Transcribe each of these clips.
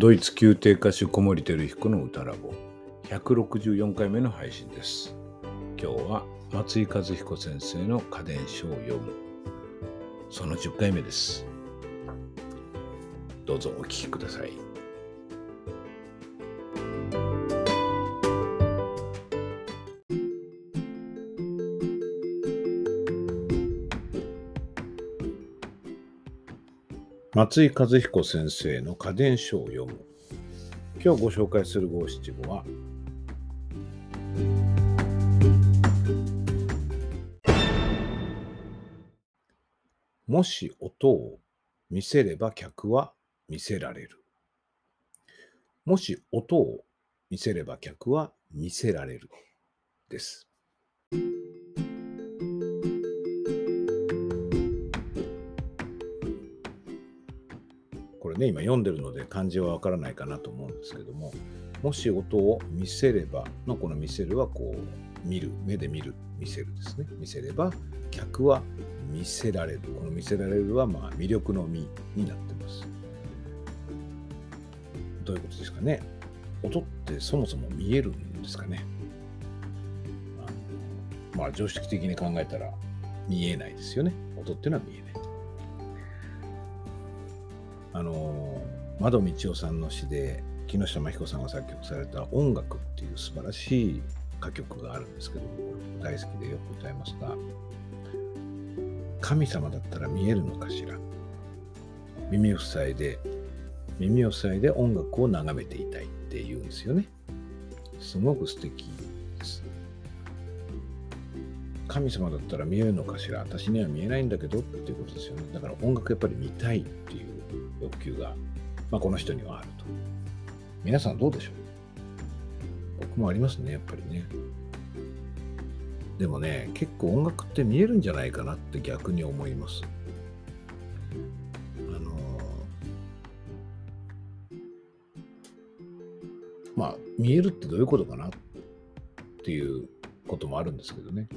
ドイツ宮廷歌手小森照彦の歌ラボ164回目の配信です。今日は松井和彦先生の家電書を読む。その10回目です。どうぞお聞きください。松井和彦先生の家電書を読む。今日ご紹介する五七五は、もし音を見せれば客は見せられる。もし音を見せれば客は見せられる。です。ね、今読んでるので漢字はわからないかなと思うんですけども、もし音を見せればのこの見せるはこう見る、目で見る、見せるですね。見せれば、客は見せられる。この見せられるはまあ魅力の実になってます。どういうことですかね。音ってそもそも見えるんですかね。まあ常識的に考えたら見えないですよね。音っていうのは見えない。あの窓道夫さんの詩で木下真彦さんが作曲された「音楽」っていう素晴らしい歌曲があるんですけど大好きでよく歌いますが神様だったら見えるのかしら？耳を塞いで耳を塞いで音楽を眺めていたいって言うんですよね。すごく素敵です。神様だったら見えるのかしら？私には見えないんだけどっていうことですよね。だから音楽やっぱり見たいっていう欲求が、まあ、この人にはあると。皆さんどうでしょう？僕もありますね、やっぱりね。でもね、結構音楽って見えるんじゃないかなって逆に思います。あのまあ、見えるってどういうことかなっていうこともあるんですけどね。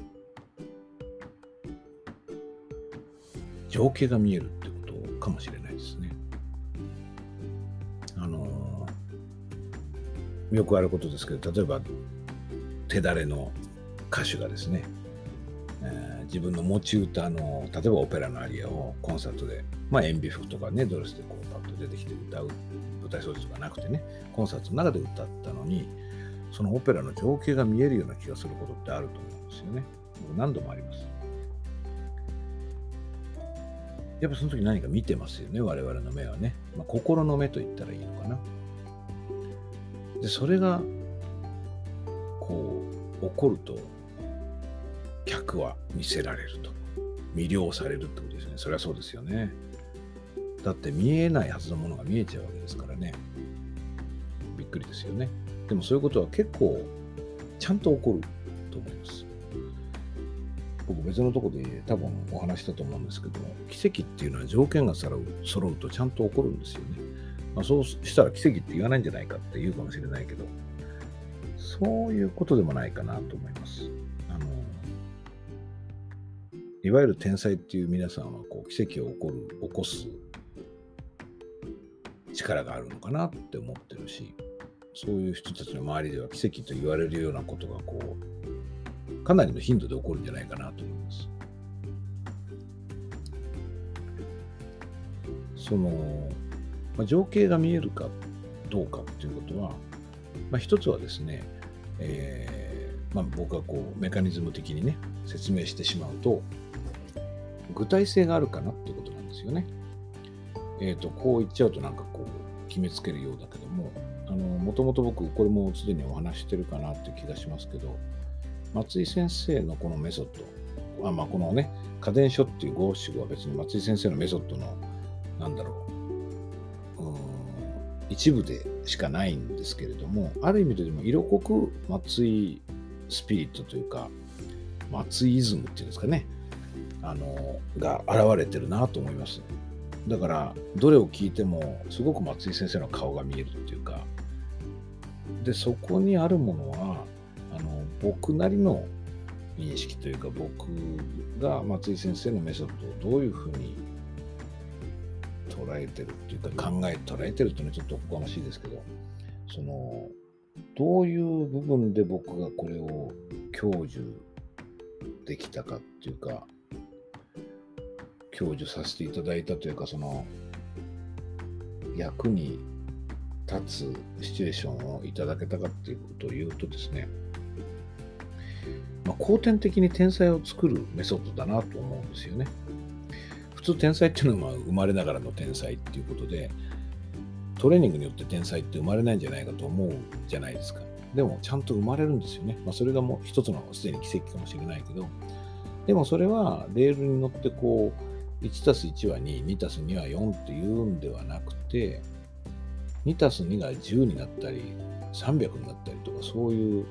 情景が見えるってことかもしれないですね。よくあることですけど例えば手だれの歌手がですね、えー、自分の持ち歌の例えばオペラのアリアをコンサートで、まあ、塩ビ服とかねドレスでこうパッと出てきて歌う舞台装置とかなくてねコンサートの中で歌ったのにそのオペラの情景が見えるような気がすることってあると思うんですよね。何度もあります。やっぱその時何か見てますよね、我々の目はね。まあ、心の目と言ったらいいのかな。でそれがこう起こると客は見せられると。魅了されるってことですね。それはそうですよね。だって見えないはずのものが見えちゃうわけですからね。びっくりですよね。でもそういうことは結構ちゃんと起こると思います。僕別のとこで多分お話したと思うんですけど奇跡っていうのは条件が揃う揃うとちゃんと起こるんですよね。まあ、そうしたら奇跡って言わないんじゃないかって言うかもしれないけど、そういうことでもないかなと思います。あの、いわゆる天才っていう皆さんはこう奇跡を起こる、起こす力があるのかなって思ってるし、そういう人たちの周りでは奇跡と言われるようなことがこう、かなりの頻度で起こるんじゃないかなと思います。そのまあ、情景が見えるかどうかっていうことは、まあ、一つはですね、えーまあ、僕はこうメカニズム的にね説明してしまうと具体性があるかなってことなんですよね。えっ、ー、とこう言っちゃうとなんかこう決めつけるようだけどももともと僕これもすでにお話してるかなっていう気がしますけど松井先生のこのメソッドあまあこのね家電書っていう五七五は別に松井先生のメソッドのなんだろう一部でしかないんですけれども、ある意味ででも色濃く松井スピリットというか、松井イズムっていうんですかね、あの、が現れてるなと思います。だから、どれを聞いても、すごく松井先生の顔が見えるっていうか、で、そこにあるものは、あの、僕なりの認識というか、僕が松井先生のメソッドをどういうふうに捉えてるっていうか考え捉えてるっていうのはちょっとおこがましいですけどそのどういう部分で僕がこれを享受できたかっていうか享受させていただいたというかその役に立つシチュエーションをいただけたかっていうことを言うとですね、まあ、後天的に天才を作るメソッドだなと思うんですよね。普通天才っていうのは生まれながらの天才っていうことでトレーニングによって天才って生まれないんじゃないかと思うじゃないですか。でもちゃんと生まれるんですよね。まあ、それがもう一つのすでに奇跡かもしれないけど、でもそれはレールに乗ってこう、1たす1は2、2たす2は4っていうんではなくて、2たす2が10になったり、300になったりとか、そういう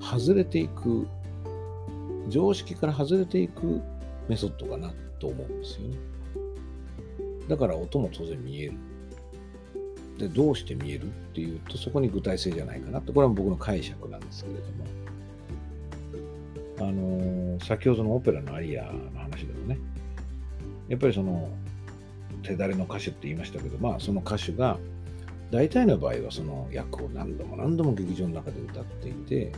外れていく、常識から外れていくメソッドかなと思うんですよね。だから音も当然見える。で、どうして見えるっていうと、そこに具体性じゃないかなと。これは僕の解釈なんですけれども。あのー、先ほどのオペラのアリアの話でもね、やっぱりその、手だれの歌手って言いましたけど、まあその歌手が、大体の場合はその役を何度も何度も劇場の中で歌っていて、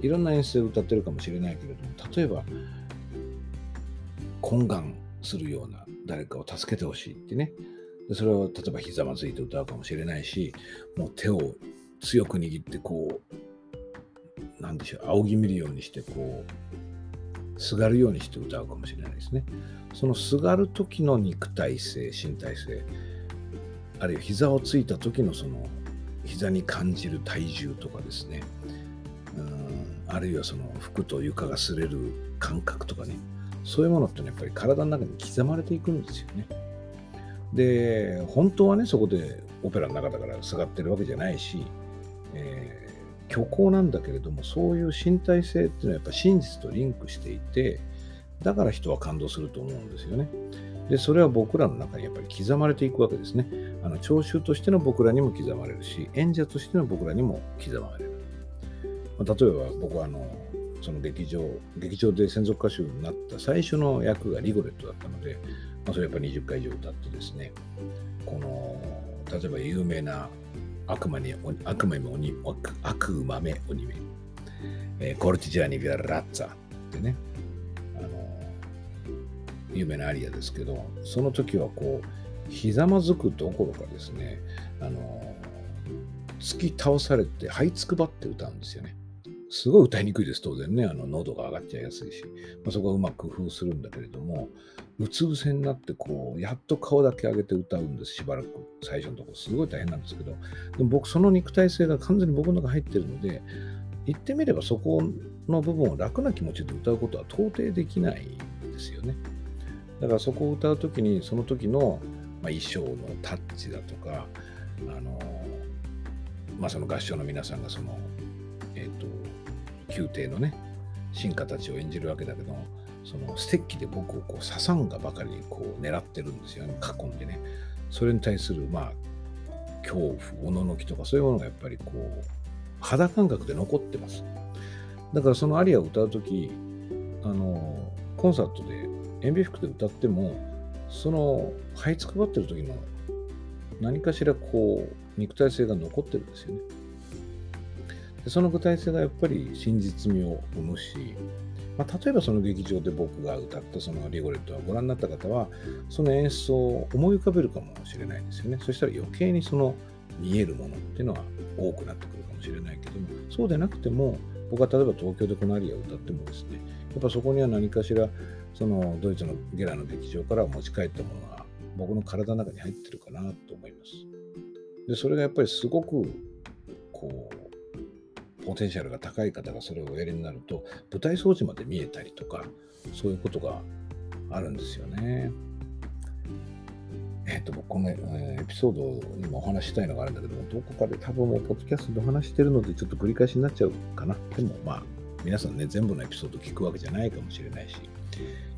いろんな演出で歌ってるかもしれないけれども、例えば、懇願するような誰かを助けてほしいってね、でそれを例えばひざまずいて歌うかもしれないし、もう手を強く握ってこう、なんでしょう、仰ぎ見るようにして、こう、すがるようにして歌うかもしれないですね。そのすがる時の肉体性、身体性、あるいは膝をついた時のその膝に感じる体重とかですね、うんあるいはその服と床が擦れる感覚とかね、そういうものってやっぱり体の中に刻まれていくんですよね。で、本当はね、そこでオペラの中だからすがってるわけじゃないし、えー、虚構なんだけれども、そういう身体性っていうのはやっぱ真実とリンクしていて、だから人は感動すると思うんですよね。で、それは僕らの中にやっぱり刻まれていくわけですね。あの聴衆としての僕らにも刻まれるし、演者としての僕らにも刻まれる。まあ、例えば僕はあの、その劇場、劇場で専属歌手になった最初の役がリゴレットだったので、まあ、それやっぱり20回以上歌ってですね、この、例えば有名な悪魔に、悪魔に鬼、悪魔め鬼め、えー、コルティジャーニ・ビアラッツァってね、あの、有名なアリアですけど、その時はこう、ひざまずくどころかですね、あの、突き倒されて、這いつくばって歌うんですよね。すごい歌いにくいです、当然ね。あの喉が上がっちゃいやすいし、まあ、そこはうまく工夫するんだけれども、うつ伏せになって、こう、やっと顔だけ上げて歌うんです、しばらく。最初のところ、すごい大変なんですけど、でも僕、その肉体性が完全に僕の中に入ってるので、言ってみればそこの部分を楽な気持ちで歌うことは到底できないんですよね。だからそこを歌うときに、その時の、まあ、衣装のタッチだとか、あの、まあ、その合唱の皆さんがその、宮廷のね、進化たちを演じるわけだけど、そのステッキで僕をこう刺さんがばかりにこう狙ってるんですよね、囲んでね。それに対する、まあ、恐怖、おののきとかそういうものがやっぱりこう、肌感覚で残ってます。だからそのアリアを歌うとき、あの、コンサートで塩ビ服で歌っても、その、這いつくばってる時の何かしらこう、肉体性が残ってるんですよね。でその具体性がやっぱり真実味を生むし、まあ、例えばその劇場で僕が歌ったそのリゴレットをご覧になった方は、その演出を思い浮かべるかもしれないですよね。そしたら余計にその見えるものっていうのは多くなってくるかもしれないけども、そうでなくても、僕は例えば東京でこのアリアを歌ってもですね、やっぱそこには何かしら、そのドイツのゲラの劇場から持ち帰ったものが僕の体の中に入ってるかなと思います。で、それがやっぱりすごく、こう、ポテンシャルが高い方がそれをおやりになると、舞台装置まで見えたりとか、そういうことがあるんですよね。えっ、と、僕この、え、エピソードにもお話したいのがあるんだけども、どこかで多分もうポッドキャストでお話してるので、ちょっと繰り返しになっちゃうかな。でもまあ、皆さんね、全部のエピソード聞くわけじゃないかもしれないし、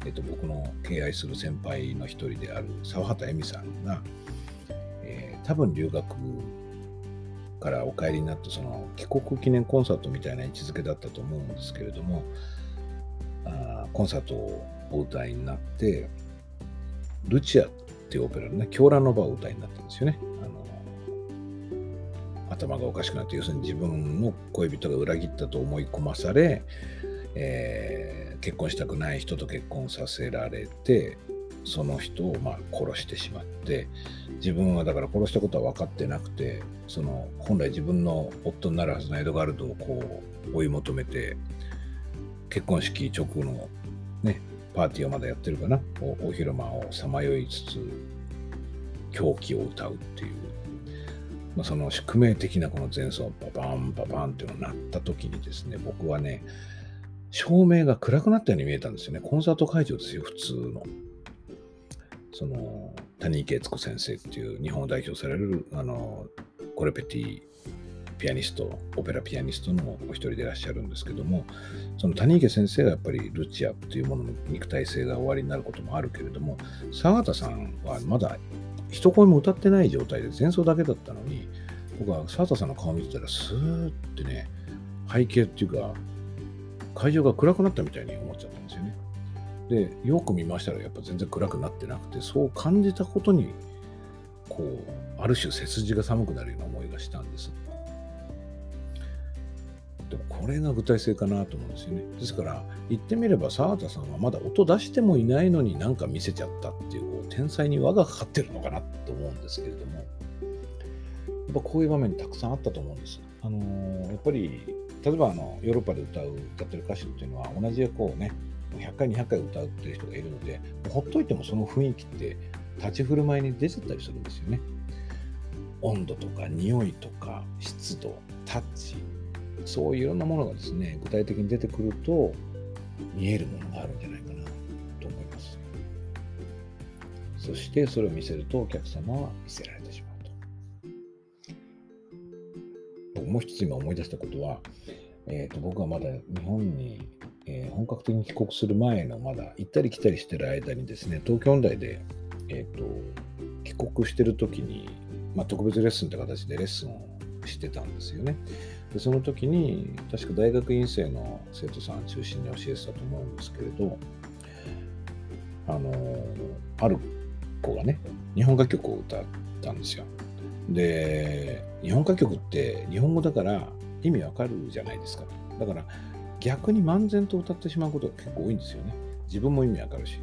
えっ、と、僕の敬愛する先輩の一人である沢畑恵美さんが、えー、多分留学からお帰りになってその帰国記念コンサートみたいな位置づけだったと思うんですけれどもあコンサートをお歌いになってルチアっていうオペラのね、狂乱の場を歌いになったんですよね。あの頭がおかしくなって、要するに自分の恋人が裏切ったと思い込まされ、えー、結婚したくない人と結婚させられて、その人をまあ殺してしまって自分はだから殺したことは分かってなくてその本来自分の夫になるはずのエドガルドをこう追い求めて結婚式直後のねパーティーをまだやってるかな。お広間をさまよいつつ狂気を歌うっていう、まあ、その宿命的なこの前奏パパンパパンっていうのが鳴った時にですね僕はね照明が暗くなったように見えたんですよね。コンサート会場ですよ普通の。その谷池悦子先生っていう日本を代表されるあのコレペティピアニストオペラピアニストのお一人でいらっしゃるんですけどもその谷池先生がやっぱりルチアっていうものの肉体性が終わりになることもあるけれども坂田さんはまだ一声も歌ってない状態で前奏だけだったのに僕は坂田さんの顔見てたらスーってね背景っていうか会場が暗くなったみたいに思っちゃったんです。で、よく見ましたらやっぱ全然暗くなってなくて、そう感じたことに、こう、ある種背筋が寒くなるような思いがしたんです。でもこれが具体性かなと思うんですよね。ですから、言ってみれば沢田さんはまだ音出してもいないのになんか見せちゃったっていう、こう天才に輪がかかってるのかなと思うんですけれども、やっぱこういう場面たくさんあったと思うんです。あのー、やっぱり、例えばあのヨーロッパで歌う、歌ってる歌手っていうのは同じこうね、100回200回歌うっていう人がいるのでほっといてもその雰囲気って立ち振る舞いに出てたりするんですよね。温度とか匂いとか湿度タッチそういういろんなものがですね具体的に出てくると見えるものがあるんじゃないかなと思います。そしてそれを見せるとお客様は見せられてしまうと。僕もう一つ今思い出したことは、えーと僕はまだ日本にえー、本格的に帰国する前のまだ行ったり来たりしてる間にですね、東京音大で、えーと、帰国してる時に、まあ、特別レッスンって形でレッスンをしてたんですよね。でその時に、確か大学院生の生徒さん中心に教えてたと思うんですけれど、あのー、ある子がね、日本歌曲を歌ったんですよ。で、日本歌曲って日本語だから意味わかるじゃないですか。だから、逆に漫然と歌ってしまうことが結構多いんですよね。自分も意味わかるし、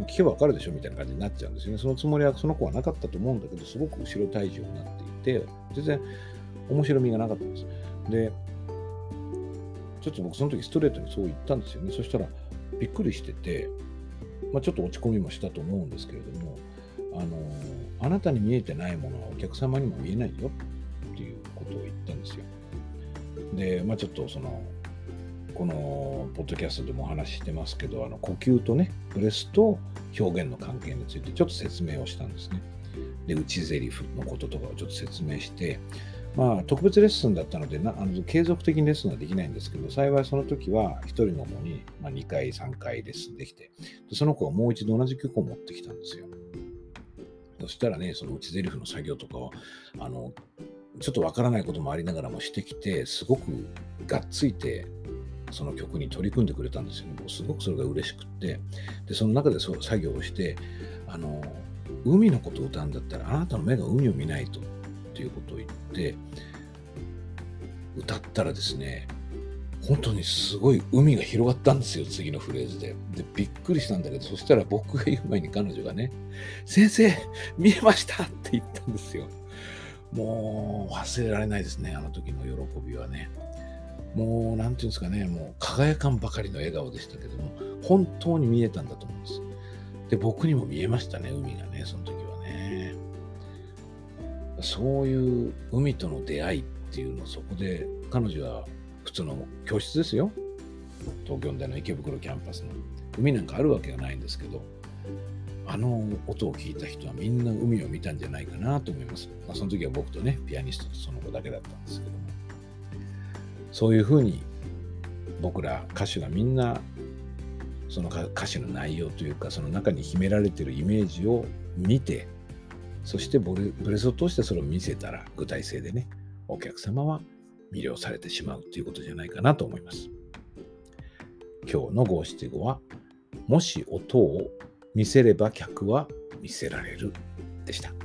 聞けばわかるでしょみたいな感じになっちゃうんですよね。そのつもりはその子はなかったと思うんだけど、すごく後ろ体重になっていて、全然面白みがなかったんです。で、ちょっと僕その時ストレートにそう言ったんですよね。そしたらびっくりしてて、まあ、ちょっと落ち込みもしたと思うんですけれども、あのあなたに見えてないものはお客様にも見えないよっていうことを言ったんですよ。で、まあ、ちょっとそのこのポッドキャストでもお話ししてますけど、あの呼吸とね、ブレスと表現の関係についてちょっと説明をしたんですね。で、内ゼリフのこととかをちょっと説明して、まあ、特別レッスンだったのでなあの、継続的にレッスンはできないんですけど、幸いその時は1人の子に、ま、2回、3回レッスンできてで、その子はもう一度同じ曲を持ってきたんですよ。そしたらね、その内ゼリフの作業とかを、あの、ちょっとわからないこともありながらもしてきて、すごくがっついてその曲に取り組んでくれたんですよね。すごくそれが嬉しくって、で、その中でそう作業をして、あの、海のことを歌うんだったら、あなたの目が海を見ないとっていうことを言って、歌ったらですね、本当にすごい海が広がったんですよ、次のフレーズで。で、びっくりしたんだけど、そしたら僕が言う前に彼女がね、先生、見えましたって言ったんですよ。もう忘れられないですね、あの時の喜びはね。もう、なんていうんですかね、もう輝かんばかりの笑顔でしたけども、本当に見えたんだと思うんです。で、僕にも見えましたね、海がね、その時はね。そういう海との出会いっていうのそこで、彼女は普通の教室ですよ。東京大の池袋キャンパスの。海なんかあるわけがないんですけど、あの音を聞いた人はみんな海を見たんじゃないかなと思います。まあ、その時は僕とね、ピアニストとその子だけだったんですけども。そういうふうに僕ら歌手がみんなその歌詞の内容というかその中に秘められてるイメージを見てそしてブレスを通してそれを見せたら具体性でねお客様は魅了されてしまうということじゃないかなと思います今日の五七五はもし音を見せれば客は見せられるでした。